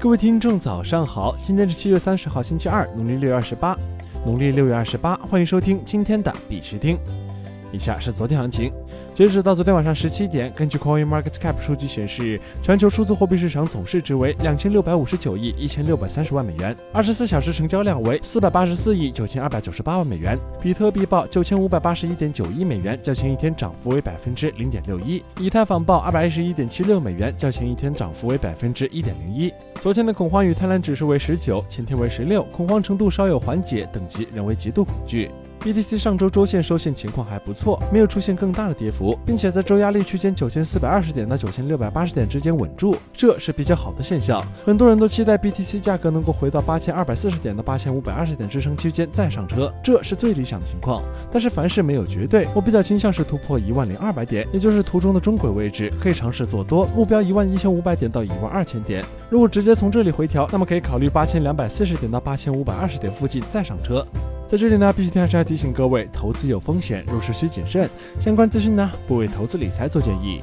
各位听众，早上好！今天是七月三十号，星期二，农历六月二十八。农历六月二十八，欢迎收听今天的必须听。以下是昨天行情。截止到昨天晚上十七点，根据 Coin Market Cap 数据显示，全球数字货币市场总市值为两千六百五十九亿一千六百三十万美元，二十四小时成交量为四百八十四亿九千二百九十八万美元。比特币报九千五百八十一点九亿美元，较前一天涨幅为百分之零点六一。以太坊报二百一十一点七六美元，较前一天涨幅为百分之一点零一。昨天的恐慌与贪婪指数为十九，前天为十六，恐慌程度稍有缓解，等级仍为极度恐惧。BTC 上周周线收线情况还不错，没有出现更大的跌幅，并且在周压力区间九千四百二十点到九千六百八十点之间稳住，这是比较好的现象。很多人都期待 BTC 价格能够回到八千二百四十点到八千五百二十点支撑区间再上车，这是最理想的情况。但是凡事没有绝对，我比较倾向是突破一万零二百点，也就是图中的中轨位置，可以尝试做多，目标一万一千五百点到一万二千点。如果直接从这里回调，那么可以考虑八千两百四十点到八千五百二十点附近再上车。在这里呢，必须还是要提醒各位，投资有风险，入市需谨慎。相关资讯呢，不为投资理财做建议。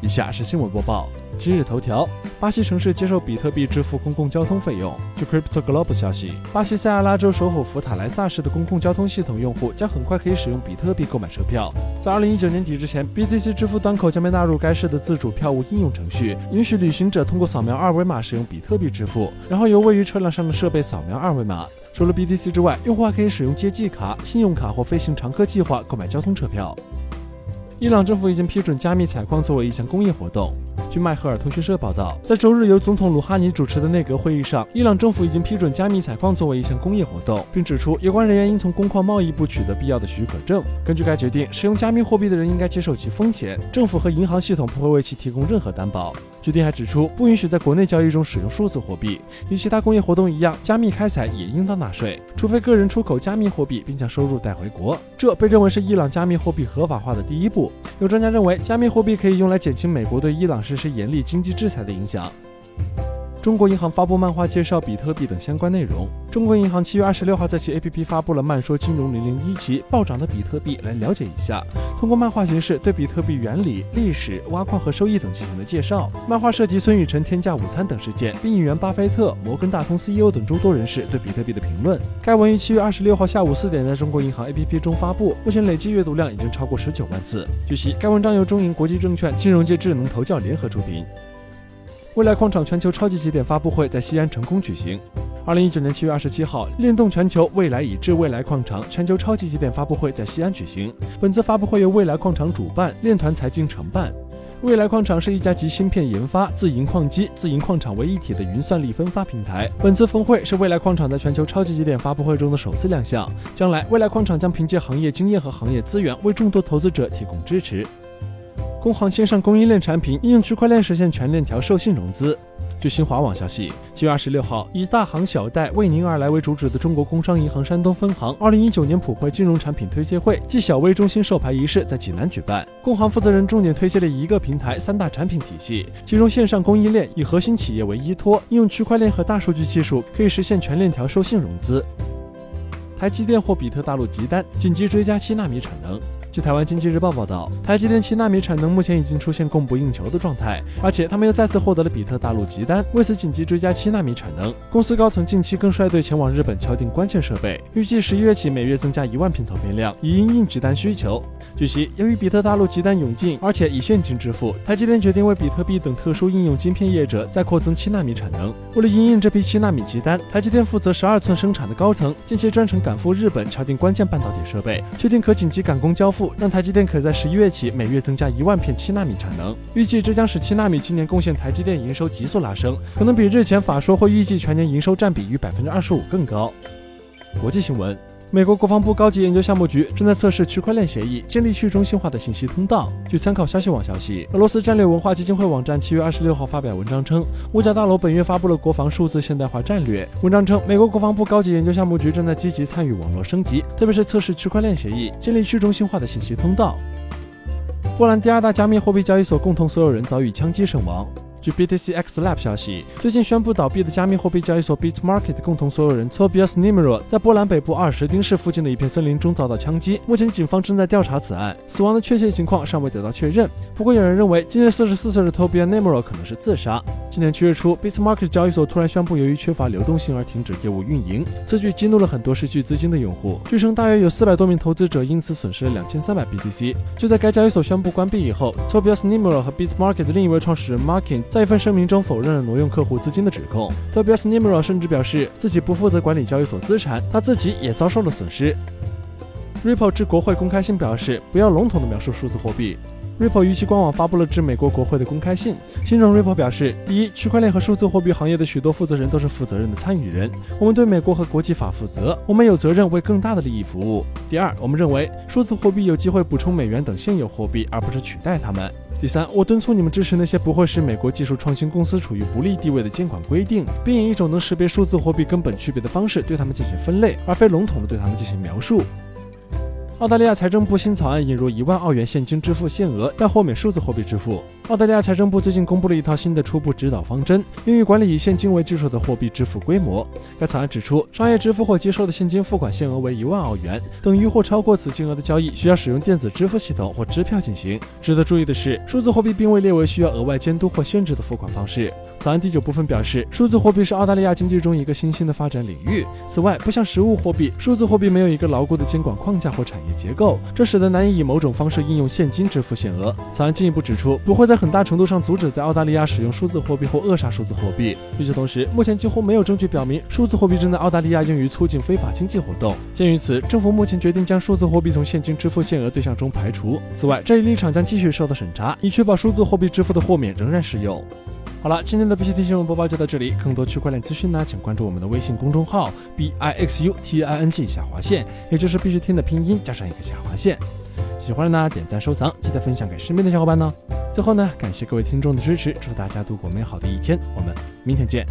以下是新闻播报。今日头条：巴西城市接受比特币支付公共交通费用。据 Crypto Globe 消息，巴西塞阿拉州首府福塔莱萨市的公共交通系统用户将很快可以使用比特币购买车票。在2019年底之前，BTC 支付端口将被纳入该市的自主票务应用程序，允许旅行者通过扫描二维码使用比特币支付，然后由位于车辆上的设备扫描二维码。除了 BTC 之外，用户还可以使用借记卡、信用卡或飞行常客计划购买交通车票。伊朗政府已经批准加密采矿作为一项工业活动。据迈赫尔通讯社报道，在周日由总统鲁哈尼主持的内阁会议上，伊朗政府已经批准加密采矿作为一项工业活动，并指出有关人员应从工矿贸易部取得必要的许可证。根据该决定，使用加密货币的人应该接受其风险，政府和银行系统不会为其提供任何担保。决定还指出，不允许在国内交易中使用数字货币。与其他工业活动一样，加密开采也应当纳税，除非个人出口加密货币并将收入带回国。这被认为是伊朗加密货币合法化的第一步。有专家认为，加密货币可以用来减轻美国对伊朗实施严厉经济制裁的影响。中国银行发布漫画介绍比特币等相关内容。中国银行七月二十六号在其 APP 发布了“慢说金融零零一期”，暴涨的比特币来了解一下。通过漫画形式对比特币原理、历史、挖矿和收益等进行了介绍。漫画涉及孙雨晨天价午餐等事件，并引援巴菲特、摩根大通 CEO 等诸多人士对比特币的评论。该文于七月二十六号下午四点在中国银行 APP 中发布，目前累计阅读量已经超过十九万次。据悉，该文章由中银国际证券、金融界智能投教联合出品。未来矿场全球超级节点发布会在西安成功举行。二零一九年七月二十七号，链动全球未来已知未来矿场全球超级节点发布会在西安举行。本次发布会由未来矿场主办，链团财经承办。未来矿场是一家集芯片研发、自营矿机、自营矿场为一体的云算力分发平台。本次峰会是未来矿场在全球超级节点发布会中的首次亮相。将来，未来矿场将凭借行业经验和行业资源，为众多投资者提供支持。工行线上供应链产品应用区块链实现全链条授信融资。据新华网消息，七月二十六号，以“大行小贷，为您而来”为主旨的中国工商银行山东分行二零一九年普惠金融产品推介会暨小微中心授牌仪式在济南举办。工行负责人重点推介了一个平台三大产品体系，其中线上供应链以核心企业为依托，应用区块链和大数据技术，可以实现全链条授信融资。台积电获比特大陆急单，紧急追加七纳米产能。据台湾经济日报报道，台积电七纳米产能目前已经出现供不应求的状态，而且他们又再次获得了比特大陆急单，为此紧急追加七纳米产能。公司高层近期更率队前往日本敲定关键设备，预计十一月起每月增加一万片投片量，以应应急单需求。据悉，由于比特大陆急单涌进，而且以现金支付，台积电决定为比特币等特殊应用晶片业者再扩增七纳米产能。为了应应这批七纳米急单，台积电负责十二寸生产的高层近期专程赶赴日本敲定关键半导体设备，确定可紧急赶工交付。让台积电可在十一月起每月增加一万片七纳米产能，预计这将使七纳米今年贡献台积电营收急速拉升，可能比日前法说会预计全年营收占比逾百分之二十五更高。国际新闻。美国国防部高级研究项目局正在测试区块链协议，建立去中心化的信息通道。据参考消息网消息，俄罗斯战略文化基金会网站七月二十六号发表文章称，五角大楼本月发布了国防数字现代化战略。文章称，美国国防部高级研究项目局正在积极参与网络升级，特别是测试区块链协议，建立去中心化的信息通道。波兰第二大加密货币交易所共同所有人遭遇枪击身亡。据 BTCX Lab 消息，最近宣布倒闭的加密货币交易所 Bitmarket 共同所有人 Tobias Nimro 在波兰北部阿尔什丁市附近的一片森林中遭到枪击。目前警方正在调查此案，死亡的确切情况尚未得到确认。不过有人认为，今年四十四岁的 Tobias Nimro 可能是自杀。今年七月初，Bitmarket 交易所突然宣布，由于缺乏流动性而停止业务运营，此举激怒了很多失去资金的用户。据称，大约有四百多名投资者因此损失了两千三百 BTC。就在该交易所宣布关闭以后，Tobias Nimro 和 Bitmarket 的另一位创始人 Markin 在一份声明中否认了挪用客户资金的指控。Tobias Nimro 甚至表示自己不负责管理交易所资产，他自己也遭受了损失。Ripple 致国会公开信表示，不要笼统的描述数字货币。Ripple 于其官网发布了致美国国会的公开信。信中，Ripple 表示：第一，区块链和数字货币行业的许多负责人都是负责任的参与人，我们对美国和国际法负责，我们有责任为更大的利益服务。第二，我们认为数字货币有机会补充美元等现有货币，而不是取代它们。第三，我敦促你们支持那些不会使美国技术创新公司处于不利地位的监管规定，并以一种能识别数字货币根本区别的方式对他们进行分类，而非笼统的对他们进行描述。澳大利亚财政部新草案引入一万澳元现金支付限额，但豁免数字货币支付。澳大利亚财政部最近公布了一套新的初步指导方针，用于管理以现金为基础的货币支付规模。该草案指出，商业支付或接收的现金付款限额为一万澳元，等于或超过此金额的交易需要使用电子支付系统或支票进行。值得注意的是，数字货币并未列为需要额外监督或限制的付款方式。草案第九部分表示，数字货币是澳大利亚经济中一个新兴的发展领域。此外，不像实物货币，数字货币没有一个牢固的监管框架或产业结构，这使得难以以某种方式应用现金支付限额。草案进一步指出，不会在很大程度上阻止在澳大利亚使用数字货币或扼杀数字货币。与此同时，目前几乎没有证据表明数字货币正在澳大利亚用于促进非法经济活动。鉴于此，政府目前决定将数字货币从现金支付限额对象中排除。此外，这一立场将继续受到审查，以确保数字货币支付的豁免仍然适用。好了，今天的必须听新闻播报就到这里。更多区块链资讯呢，请关注我们的微信公众号 b i x u t i n g 下划线，也就是必须听的拼音加上一个下划线。喜欢的呢，点赞收藏，记得分享给身边的小伙伴呢。最后呢，感谢各位听众的支持，祝大家度过美好的一天，我们明天见。